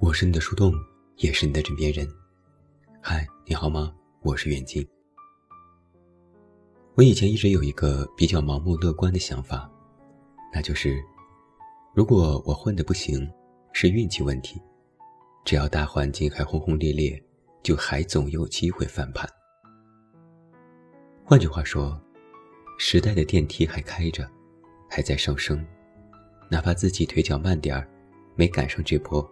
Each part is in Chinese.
我是你的树洞，也是你的枕边人。嗨，你好吗？我是远近。我以前一直有一个比较盲目乐观的想法，那就是，如果我混得不行，是运气问题，只要大环境还轰轰烈烈，就还总有机会翻盘。换句话说，时代的电梯还开着，还在上升，哪怕自己腿脚慢点儿，没赶上这波。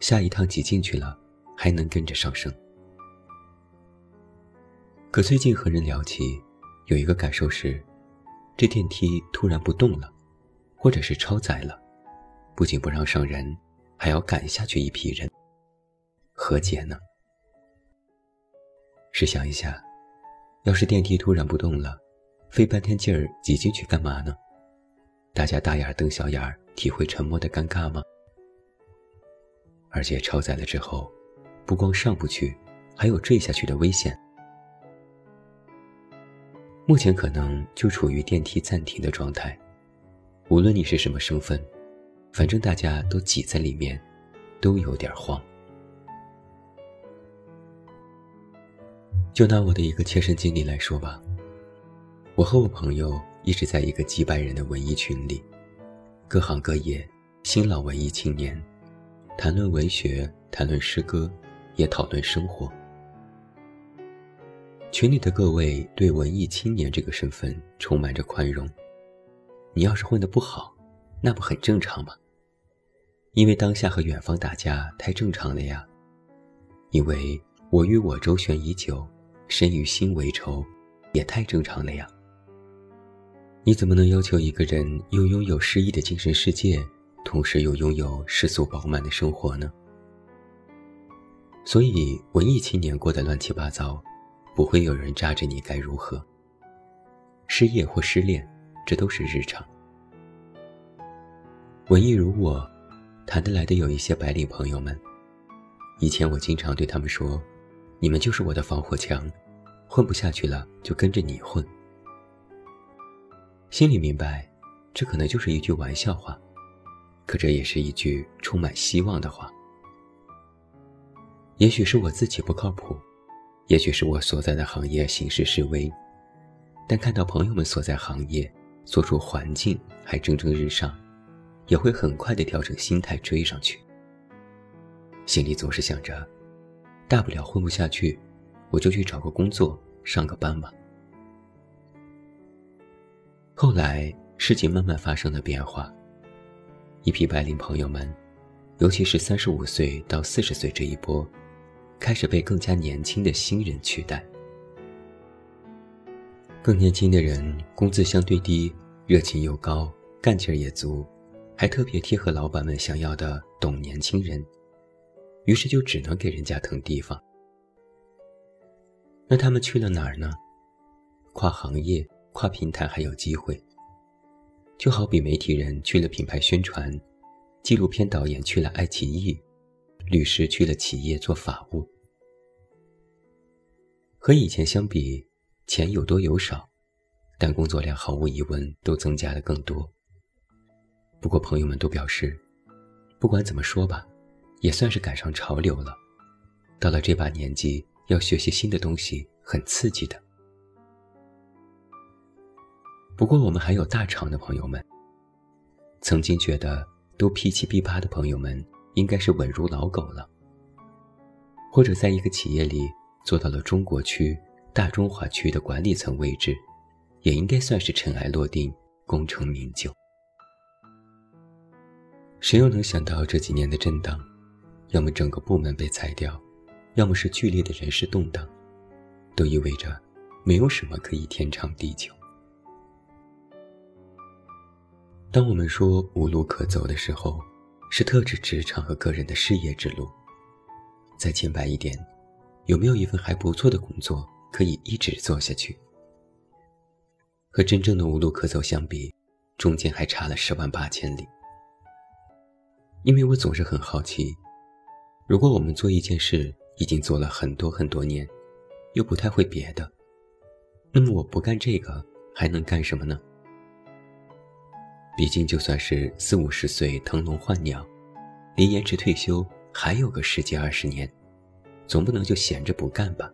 下一趟挤进去了，还能跟着上升。可最近和人聊起，有一个感受是，这电梯突然不动了，或者是超载了，不仅不让上人，还要赶下去一批人。何解呢？试想一下，要是电梯突然不动了，费半天劲儿挤进去干嘛呢？大家大眼瞪小眼儿，体会沉默的尴尬吗？而且超载了之后，不光上不去，还有坠下去的危险。目前可能就处于电梯暂停的状态，无论你是什么身份，反正大家都挤在里面，都有点慌。就拿我的一个切身经历来说吧，我和我朋友一直在一个几百人的文艺群里，各行各业，新老文艺青年。谈论文学，谈论诗歌，也讨论生活。群里的各位对文艺青年这个身份充满着宽容。你要是混得不好，那不很正常吗？因为当下和远方打架太正常了呀。因为我与我周旋已久，身与心为仇，也太正常了呀。你怎么能要求一个人又拥有诗意的精神世界？同时又拥有世俗饱满的生活呢？所以文艺青年过得乱七八糟，不会有人扎着你该如何。失业或失恋，这都是日常。文艺如我，谈得来的有一些白领朋友们，以前我经常对他们说：“你们就是我的防火墙，混不下去了就跟着你混。”心里明白，这可能就是一句玩笑话。可这也是一句充满希望的话。也许是我自己不靠谱，也许是我所在的行业形势示威，但看到朋友们所在行业、所处环境还蒸蒸日上，也会很快的调整心态追上去。心里总是想着，大不了混不下去，我就去找个工作上个班吧。后来事情慢慢发生了变化。一批白领朋友们，尤其是三十五岁到四十岁这一波，开始被更加年轻的新人取代。更年轻的人工资相对低，热情又高，干劲儿也足，还特别贴合老板们想要的懂年轻人，于是就只能给人家腾地方。那他们去了哪儿呢？跨行业、跨平台还有机会。就好比媒体人去了品牌宣传，纪录片导演去了爱奇艺，律师去了企业做法务。和以前相比，钱有多有少，但工作量毫无疑问都增加了更多。不过朋友们都表示，不管怎么说吧，也算是赶上潮流了。到了这把年纪，要学习新的东西，很刺激的。不过，我们还有大厂的朋友们，曾经觉得都 P 七 P 八的朋友们，应该是稳如老狗了，或者在一个企业里做到了中国区、大中华区的管理层位置，也应该算是尘埃落定、功成名就。谁又能想到这几年的震荡，要么整个部门被裁掉，要么是剧烈的人事动荡，都意味着没有什么可以天长地久。当我们说无路可走的时候，是特指职场和个人的事业之路。再浅白一点，有没有一份还不错的工作可以一直做下去？和真正的无路可走相比，中间还差了十万八千里。因为我总是很好奇，如果我们做一件事已经做了很多很多年，又不太会别的，那么我不干这个还能干什么呢？毕竟就算是四五十岁腾笼换鸟，离延迟退休还有个十几二十年，总不能就闲着不干吧？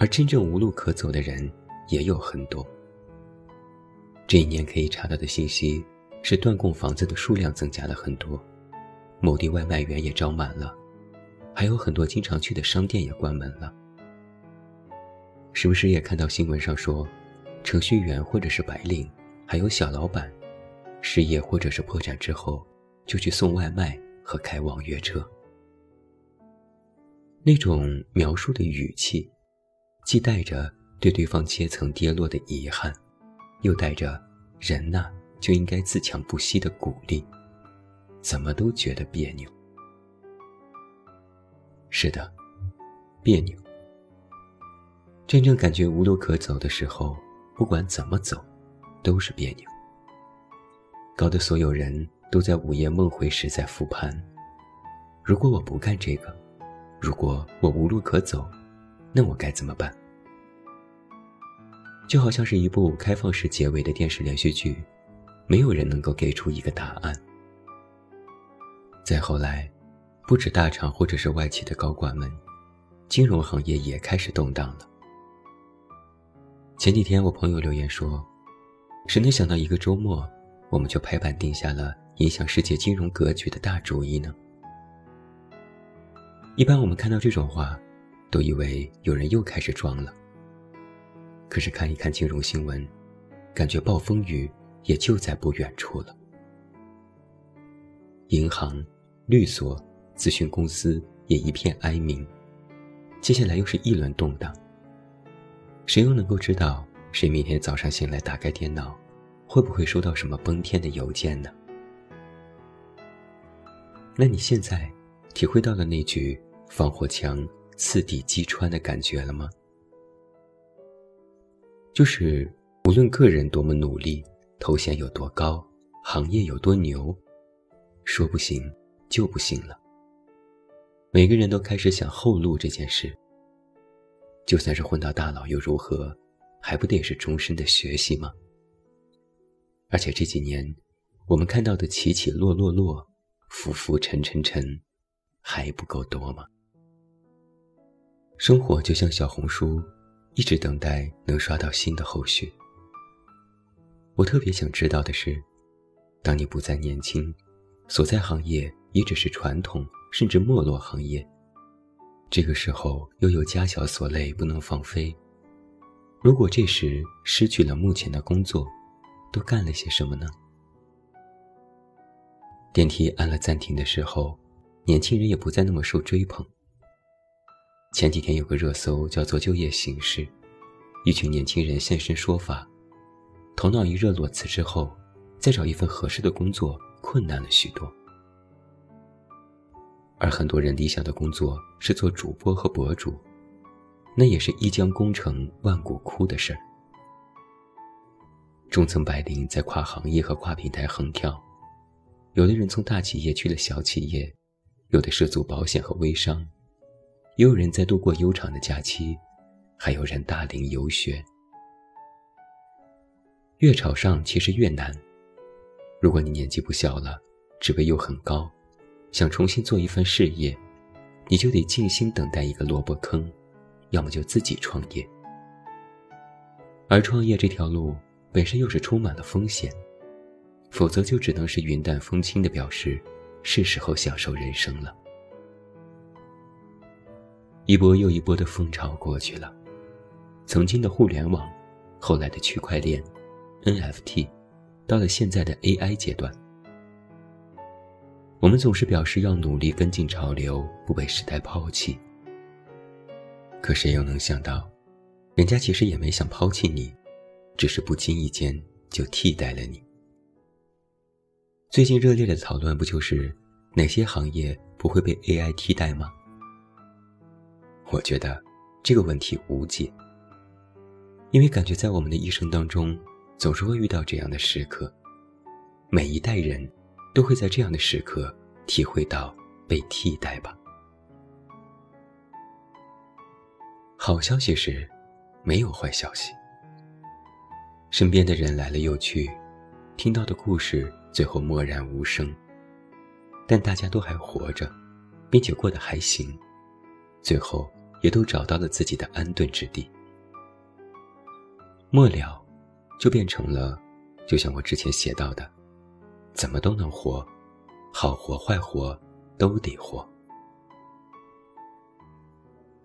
而真正无路可走的人也有很多。这一年可以查到的信息是，断供房子的数量增加了很多，某地外卖员也招满了，还有很多经常去的商店也关门了。时不时也看到新闻上说，程序员或者是白领，还有小老板，失业或者是破产之后，就去送外卖和开网约车。那种描述的语气，既带着对对方阶层跌落的遗憾。又带着“人呐就应该自强不息”的鼓励，怎么都觉得别扭。是的，别扭。真正感觉无路可走的时候，不管怎么走，都是别扭。搞得所有人都在午夜梦回时在复盘：如果我不干这个，如果我无路可走，那我该怎么办？就好像是一部开放式结尾的电视连续剧，没有人能够给出一个答案。再后来，不止大厂或者是外企的高管们，金融行业也开始动荡了。前几天我朋友留言说：“谁能想到一个周末，我们就拍板定下了影响世界金融格局的大主意呢？”一般我们看到这种话，都以为有人又开始装了。可是看一看金融新闻，感觉暴风雨也就在不远处了。银行、律所、咨询公司也一片哀鸣，接下来又是一轮动荡。谁又能够知道谁明天早上醒来打开电脑，会不会收到什么崩天的邮件呢？那你现在体会到了那句“防火墙刺底击穿”的感觉了吗？就是，无论个人多么努力，头衔有多高，行业有多牛，说不行就不行了。每个人都开始想后路这件事。就算是混到大佬又如何，还不得是终身的学习吗？而且这几年，我们看到的起起落落落，浮浮沉沉沉，还不够多吗？生活就像小红书。一直等待能刷到新的后续。我特别想知道的是，当你不再年轻，所在行业也只是传统甚至没落行业，这个时候又有家小所累不能放飞。如果这时失去了目前的工作，都干了些什么呢？电梯按了暂停的时候，年轻人也不再那么受追捧。前几天有个热搜叫做“就业形势”，一群年轻人现身说法，头脑一热裸辞之后，再找一份合适的工作困难了许多。而很多人理想的工作是做主播和博主，那也是一将功成万骨枯的事儿。中层白领在跨行业和跨平台横跳，有的人从大企业去了小企业，有的涉足保险和微商。也有人在度过悠长的假期，还有人大龄游学。越朝上其实越难。如果你年纪不小了，职位又很高，想重新做一番事业，你就得静心等待一个萝卜坑，要么就自己创业。而创业这条路本身又是充满了风险，否则就只能是云淡风轻的表示，是时候享受人生了。一波又一波的风潮过去了，曾经的互联网，后来的区块链，NFT，到了现在的 AI 阶段。我们总是表示要努力跟进潮流，不被时代抛弃。可谁又能想到，人家其实也没想抛弃你，只是不经意间就替代了你。最近热烈的讨论不就是哪些行业不会被 AI 替代吗？我觉得这个问题无解，因为感觉在我们的一生当中，总是会遇到这样的时刻，每一代人都会在这样的时刻体会到被替代吧。好消息是，没有坏消息。身边的人来了又去，听到的故事最后默然无声。但大家都还活着，并且过得还行，最后也都找到了自己的安顿之地。末了，就变成了，就像我之前写到的，怎么都能活，好活坏活都得活。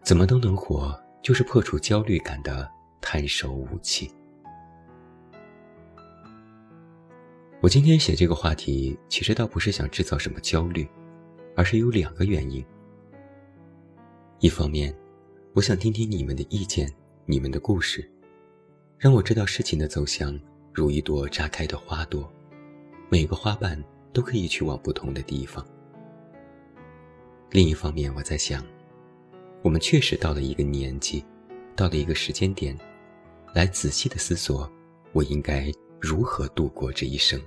怎么都能活，就是破除焦虑感的探手武器。我今天写这个话题，其实倒不是想制造什么焦虑，而是有两个原因。一方面，我想听听你们的意见，你们的故事。让我知道事情的走向如一朵炸开的花朵，每个花瓣都可以去往不同的地方。另一方面，我在想，我们确实到了一个年纪，到了一个时间点，来仔细的思索，我应该如何度过这一生。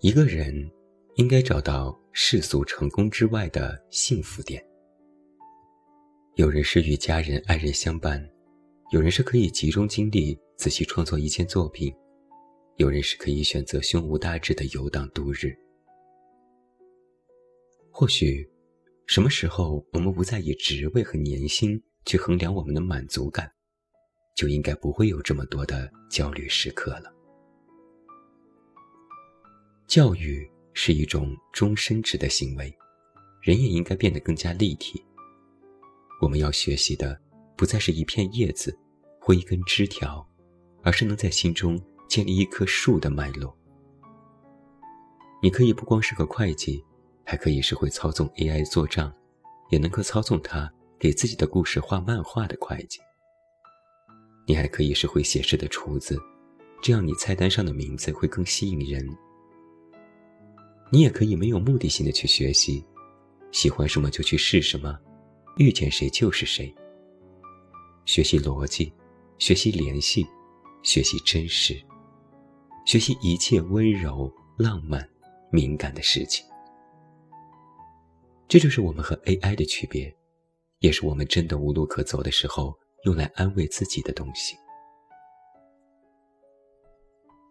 一个人应该找到世俗成功之外的幸福点。有人是与家人、爱人相伴。有人是可以集中精力仔细创作一件作品，有人是可以选择胸无大志的游荡度日。或许，什么时候我们不再以职位和年薪去衡量我们的满足感，就应该不会有这么多的焦虑时刻了。教育是一种终身制的行为，人也应该变得更加立体。我们要学习的。不再是一片叶子或一根枝条，而是能在心中建立一棵树的脉络。你可以不光是个会计，还可以是会操纵 AI 做账，也能够操纵它给自己的故事画漫画的会计。你还可以是会写诗的厨子，这样你菜单上的名字会更吸引人。你也可以没有目的性的去学习，喜欢什么就去试什么，遇见谁就是谁。学习逻辑，学习联系，学习真实，学习一切温柔、浪漫、敏感的事情。这就是我们和 AI 的区别，也是我们真的无路可走的时候用来安慰自己的东西。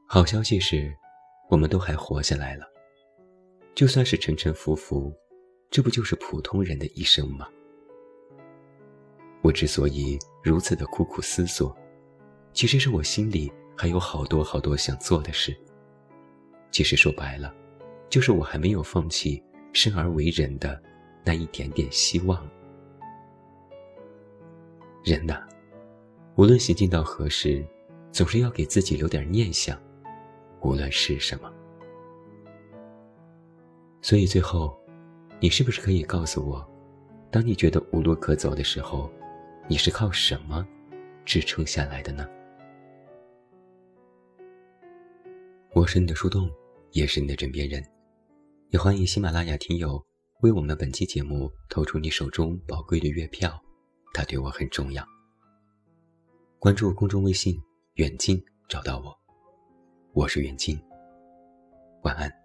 好消息是，我们都还活下来了。就算是沉沉浮浮，这不就是普通人的一生吗？我之所以如此的苦苦思索，其实是我心里还有好多好多想做的事。其实说白了，就是我还没有放弃生而为人的那一点点希望。人呐，无论行进到何时，总是要给自己留点念想，无论是什么。所以最后，你是不是可以告诉我，当你觉得无路可走的时候？你是靠什么支撑下来的呢？我是你的树洞，也是你的枕边人。也欢迎喜马拉雅听友为我们本期节目投出你手中宝贵的月票，它对我很重要。关注公众微信“远近”，找到我，我是远近。晚安。